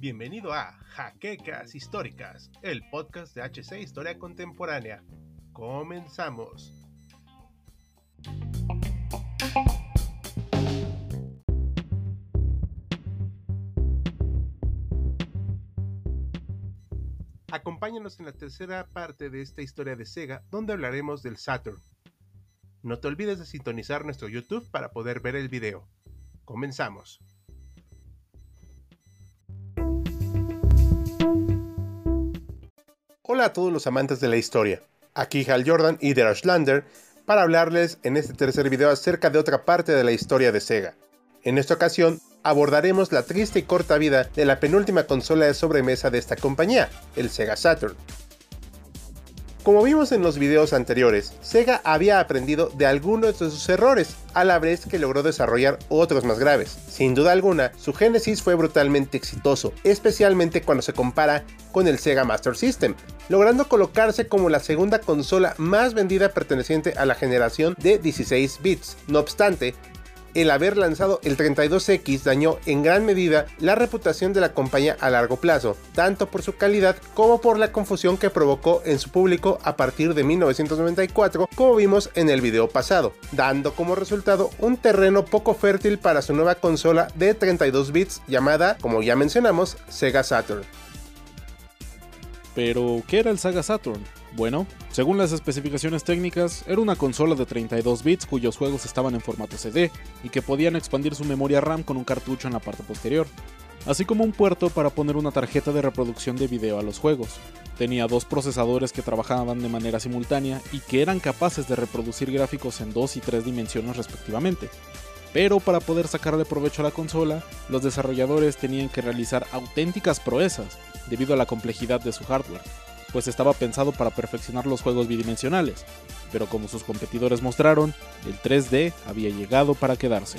Bienvenido a Jaquecas Históricas, el podcast de HC Historia Contemporánea. Comenzamos. Acompáñanos en la tercera parte de esta historia de Sega, donde hablaremos del Saturn. No te olvides de sintonizar nuestro YouTube para poder ver el video. Comenzamos. Hola a todos los amantes de la historia. Aquí Hal Jordan y Derash Lander para hablarles en este tercer video acerca de otra parte de la historia de Sega. En esta ocasión abordaremos la triste y corta vida de la penúltima consola de sobremesa de esta compañía, el Sega Saturn. Como vimos en los videos anteriores, Sega había aprendido de algunos de sus errores, a la vez que logró desarrollar otros más graves. Sin duda alguna, su génesis fue brutalmente exitoso, especialmente cuando se compara con el Sega Master System, logrando colocarse como la segunda consola más vendida perteneciente a la generación de 16 bits. No obstante, el haber lanzado el 32X dañó en gran medida la reputación de la compañía a largo plazo, tanto por su calidad como por la confusión que provocó en su público a partir de 1994, como vimos en el video pasado, dando como resultado un terreno poco fértil para su nueva consola de 32 bits llamada, como ya mencionamos, Sega Saturn. Pero, ¿qué era el Sega Saturn? Bueno, según las especificaciones técnicas, era una consola de 32 bits cuyos juegos estaban en formato CD y que podían expandir su memoria RAM con un cartucho en la parte posterior, así como un puerto para poner una tarjeta de reproducción de video a los juegos. Tenía dos procesadores que trabajaban de manera simultánea y que eran capaces de reproducir gráficos en dos y tres dimensiones respectivamente. Pero para poder sacarle provecho a la consola, los desarrolladores tenían que realizar auténticas proezas debido a la complejidad de su hardware pues estaba pensado para perfeccionar los juegos bidimensionales, pero como sus competidores mostraron, el 3D había llegado para quedarse.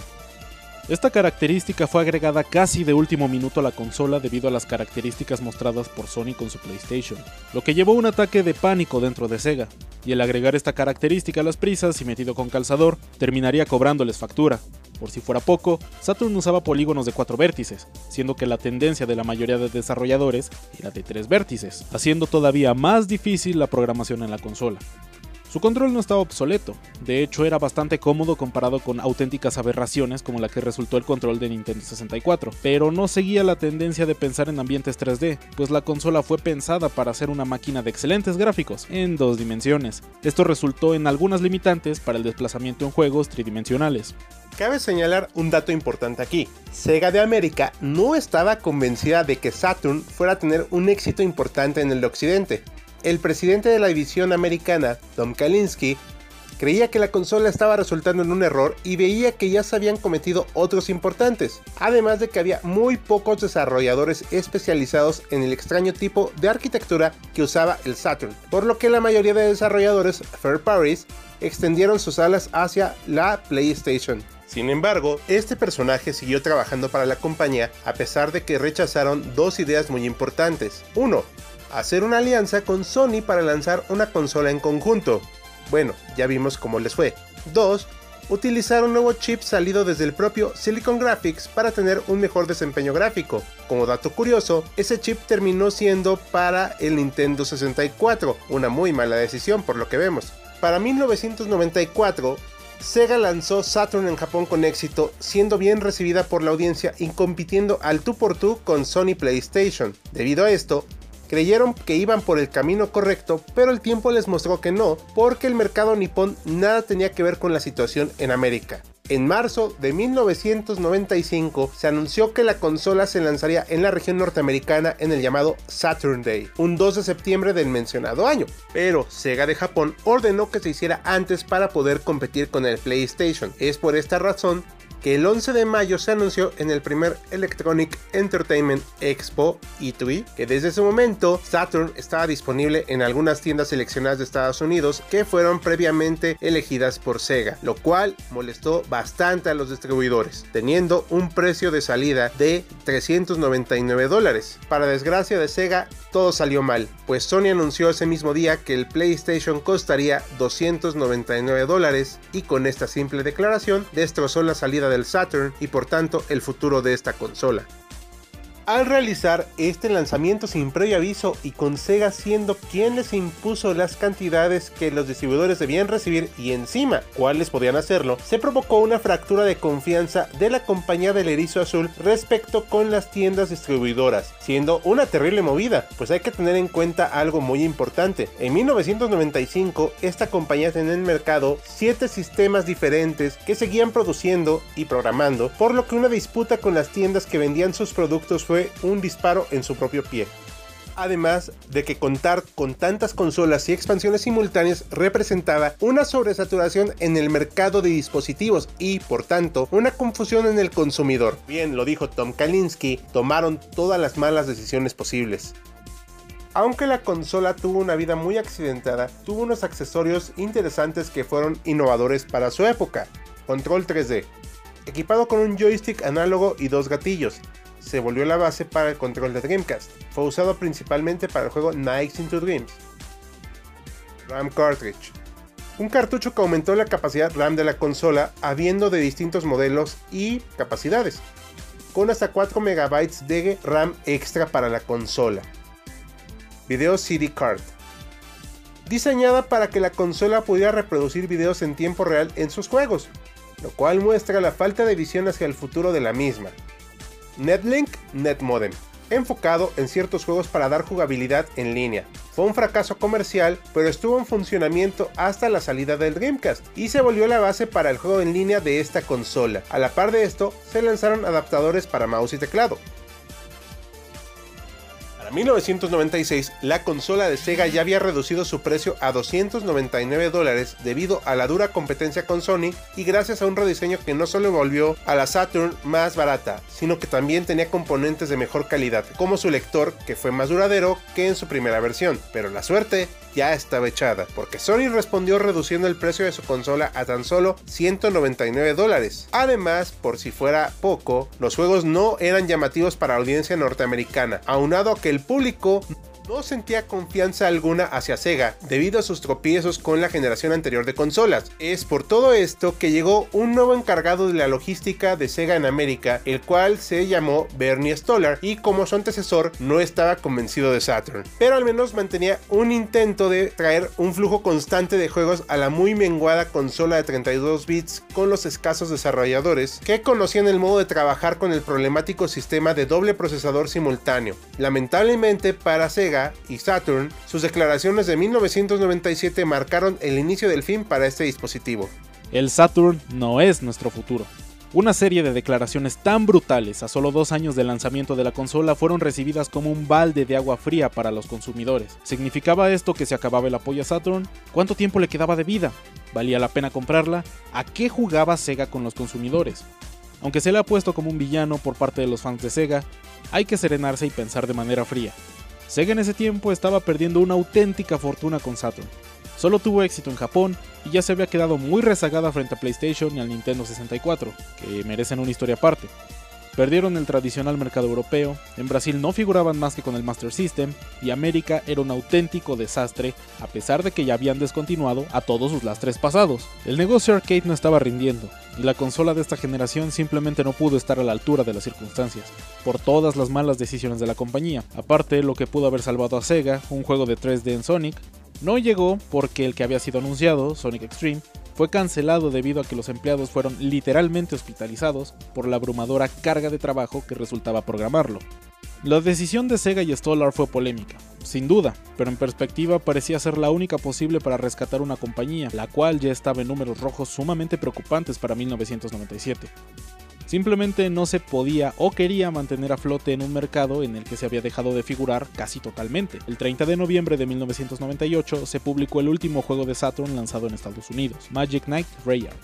Esta característica fue agregada casi de último minuto a la consola debido a las características mostradas por Sony con su PlayStation, lo que llevó a un ataque de pánico dentro de Sega, y el agregar esta característica a las prisas y metido con calzador terminaría cobrándoles factura. Por si fuera poco, Saturn usaba polígonos de 4 vértices, siendo que la tendencia de la mayoría de desarrolladores era de 3 vértices, haciendo todavía más difícil la programación en la consola. Su control no estaba obsoleto, de hecho era bastante cómodo comparado con auténticas aberraciones como la que resultó el control de Nintendo 64, pero no seguía la tendencia de pensar en ambientes 3D, pues la consola fue pensada para ser una máquina de excelentes gráficos en dos dimensiones. Esto resultó en algunas limitantes para el desplazamiento en juegos tridimensionales. Cabe señalar un dato importante aquí. Sega de América no estaba convencida de que Saturn fuera a tener un éxito importante en el occidente, el presidente de la división americana, Tom Kalinske, creía que la consola estaba resultando en un error y veía que ya se habían cometido otros importantes, además de que había muy pocos desarrolladores especializados en el extraño tipo de arquitectura que usaba el Saturn, por lo que la mayoría de desarrolladores third parties extendieron sus alas hacia la PlayStation. Sin embargo, este personaje siguió trabajando para la compañía a pesar de que rechazaron dos ideas muy importantes. Uno, hacer una alianza con Sony para lanzar una consola en conjunto. Bueno, ya vimos cómo les fue. 2. Utilizar un nuevo chip salido desde el propio Silicon Graphics para tener un mejor desempeño gráfico. Como dato curioso, ese chip terminó siendo para el Nintendo 64, una muy mala decisión por lo que vemos. Para 1994, Sega lanzó Saturn en Japón con éxito, siendo bien recibida por la audiencia y compitiendo al tú por tú con Sony PlayStation. Debido a esto, creyeron que iban por el camino correcto, pero el tiempo les mostró que no, porque el mercado nipón nada tenía que ver con la situación en América. En marzo de 1995 se anunció que la consola se lanzaría en la región norteamericana en el llamado Saturn Day, un 2 de septiembre del mencionado año, pero Sega de Japón ordenó que se hiciera antes para poder competir con el PlayStation. Es por esta razón que el 11 de mayo se anunció en el primer Electronic Entertainment Expo E3 que desde ese momento Saturn estaba disponible en algunas tiendas seleccionadas de Estados Unidos que fueron previamente elegidas por Sega, lo cual molestó bastante a los distribuidores, teniendo un precio de salida de 399 dólares. Para desgracia de Sega, todo salió mal, pues Sony anunció ese mismo día que el PlayStation costaría 299 dólares y con esta simple declaración destrozó la salida del Saturn y por tanto el futuro de esta consola al realizar este lanzamiento sin previo aviso y con Sega siendo quien les impuso las cantidades que los distribuidores debían recibir y encima cuáles podían hacerlo, se provocó una fractura de confianza de la compañía del erizo azul respecto con las tiendas distribuidoras, siendo una terrible movida, pues hay que tener en cuenta algo muy importante. En 1995 esta compañía tenía en el mercado 7 sistemas diferentes que seguían produciendo y programando, por lo que una disputa con las tiendas que vendían sus productos fue un disparo en su propio pie. Además de que contar con tantas consolas y expansiones simultáneas representaba una sobresaturación en el mercado de dispositivos y, por tanto, una confusión en el consumidor. Bien, lo dijo Tom Kalinske, tomaron todas las malas decisiones posibles. Aunque la consola tuvo una vida muy accidentada, tuvo unos accesorios interesantes que fueron innovadores para su época. Control 3D, equipado con un joystick análogo y dos gatillos, se volvió la base para el control de Dreamcast. Fue usado principalmente para el juego Nights into Dreams. RAM Cartridge. Un cartucho que aumentó la capacidad RAM de la consola habiendo de distintos modelos y capacidades, con hasta 4 MB de RAM extra para la consola. Video CD Card. Diseñada para que la consola pudiera reproducir videos en tiempo real en sus juegos, lo cual muestra la falta de visión hacia el futuro de la misma. Netlink Netmodem, enfocado en ciertos juegos para dar jugabilidad en línea. Fue un fracaso comercial, pero estuvo en funcionamiento hasta la salida del Dreamcast y se volvió la base para el juego en línea de esta consola. A la par de esto, se lanzaron adaptadores para mouse y teclado. 1996, la consola de Sega ya había reducido su precio a 299 dólares debido a la dura competencia con Sony y gracias a un rediseño que no solo volvió a la Saturn más barata, sino que también tenía componentes de mejor calidad, como su lector que fue más duradero que en su primera versión. Pero la suerte ya estaba echada, porque Sony respondió reduciendo el precio de su consola a tan solo 199 dólares. Además, por si fuera poco, los juegos no eran llamativos para la audiencia norteamericana, aunado a que el público no sentía confianza alguna hacia Sega debido a sus tropiezos con la generación anterior de consolas. Es por todo esto que llegó un nuevo encargado de la logística de Sega en América, el cual se llamó Bernie Stoller y como su antecesor no estaba convencido de Saturn, pero al menos mantenía un intento de traer un flujo constante de juegos a la muy menguada consola de 32 bits con los escasos desarrolladores que conocían el modo de trabajar con el problemático sistema de doble procesador simultáneo. Lamentablemente para Sega y Saturn, sus declaraciones de 1997 marcaron el inicio del fin para este dispositivo. El Saturn no es nuestro futuro. Una serie de declaraciones tan brutales a solo dos años del lanzamiento de la consola fueron recibidas como un balde de agua fría para los consumidores. ¿Significaba esto que se acababa el apoyo a Saturn? ¿Cuánto tiempo le quedaba de vida? ¿Valía la pena comprarla? ¿A qué jugaba Sega con los consumidores? Aunque se le ha puesto como un villano por parte de los fans de Sega, hay que serenarse y pensar de manera fría. Sega en ese tiempo estaba perdiendo una auténtica fortuna con Saturn. Solo tuvo éxito en Japón y ya se había quedado muy rezagada frente a PlayStation y al Nintendo 64, que merecen una historia aparte. Perdieron el tradicional mercado europeo, en Brasil no figuraban más que con el Master System y América era un auténtico desastre a pesar de que ya habían descontinuado a todos sus lastres pasados. El negocio arcade no estaba rindiendo y la consola de esta generación simplemente no pudo estar a la altura de las circunstancias, por todas las malas decisiones de la compañía. Aparte, lo que pudo haber salvado a Sega, un juego de 3D en Sonic, no llegó porque el que había sido anunciado, Sonic Extreme, fue cancelado debido a que los empleados fueron literalmente hospitalizados por la abrumadora carga de trabajo que resultaba programarlo. La decisión de Sega y Stolar fue polémica, sin duda, pero en perspectiva parecía ser la única posible para rescatar una compañía, la cual ya estaba en números rojos sumamente preocupantes para 1997. Simplemente no se podía o quería mantener a flote en un mercado en el que se había dejado de figurar casi totalmente. El 30 de noviembre de 1998 se publicó el último juego de Saturn lanzado en Estados Unidos, Magic Knight Rayard.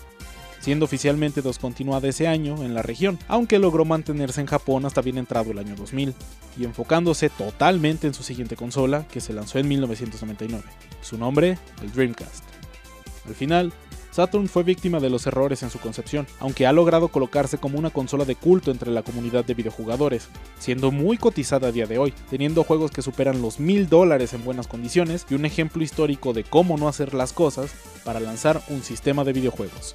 siendo oficialmente descontinuada ese año en la región, aunque logró mantenerse en Japón hasta bien entrado el año 2000, y enfocándose totalmente en su siguiente consola, que se lanzó en 1999. Su nombre, el Dreamcast. Al final, Saturn fue víctima de los errores en su concepción, aunque ha logrado colocarse como una consola de culto entre la comunidad de videojugadores, siendo muy cotizada a día de hoy, teniendo juegos que superan los mil dólares en buenas condiciones y un ejemplo histórico de cómo no hacer las cosas para lanzar un sistema de videojuegos.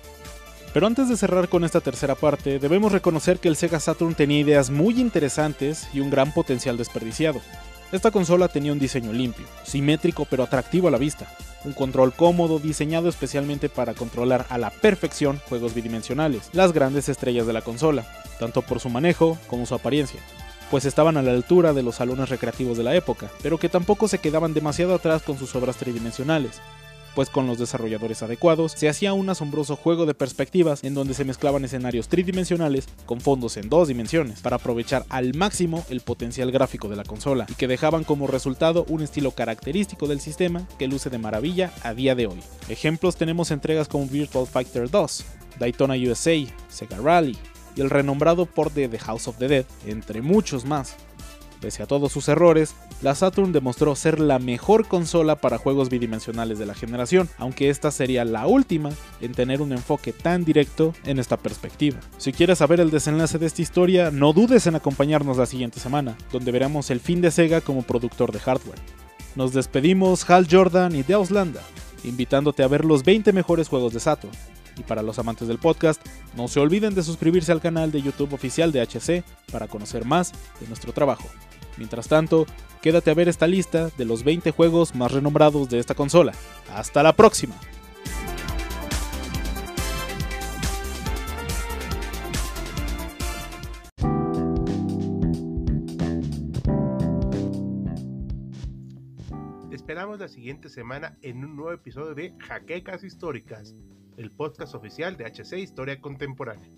Pero antes de cerrar con esta tercera parte, debemos reconocer que el Sega Saturn tenía ideas muy interesantes y un gran potencial desperdiciado. Esta consola tenía un diseño limpio, simétrico pero atractivo a la vista, un control cómodo diseñado especialmente para controlar a la perfección juegos bidimensionales, las grandes estrellas de la consola, tanto por su manejo como su apariencia, pues estaban a la altura de los salones recreativos de la época, pero que tampoco se quedaban demasiado atrás con sus obras tridimensionales, pues con los desarrolladores adecuados se hacía un asombroso juego de perspectivas en donde se mezclaban escenarios tridimensionales con fondos en dos dimensiones para aprovechar al máximo el potencial gráfico de la consola y que dejaban como resultado un estilo característico del sistema que luce de maravilla a día de hoy. Ejemplos tenemos entregas como Virtual Fighter 2, Daytona USA, Sega Rally y el renombrado port de The House of the Dead, entre muchos más. Pese a todos sus errores, la Saturn demostró ser la mejor consola para juegos bidimensionales de la generación, aunque esta sería la última en tener un enfoque tan directo en esta perspectiva. Si quieres saber el desenlace de esta historia, no dudes en acompañarnos la siguiente semana, donde veremos el fin de Sega como productor de hardware. Nos despedimos Hal Jordan y Deus Landa, invitándote a ver los 20 mejores juegos de Saturn. Y para los amantes del podcast, no se olviden de suscribirse al canal de YouTube oficial de HC para conocer más de nuestro trabajo. Mientras tanto, quédate a ver esta lista de los 20 juegos más renombrados de esta consola. ¡Hasta la próxima! esperamos la siguiente semana en un nuevo episodio de Jaquecas Históricas, el podcast oficial de HC Historia Contemporánea.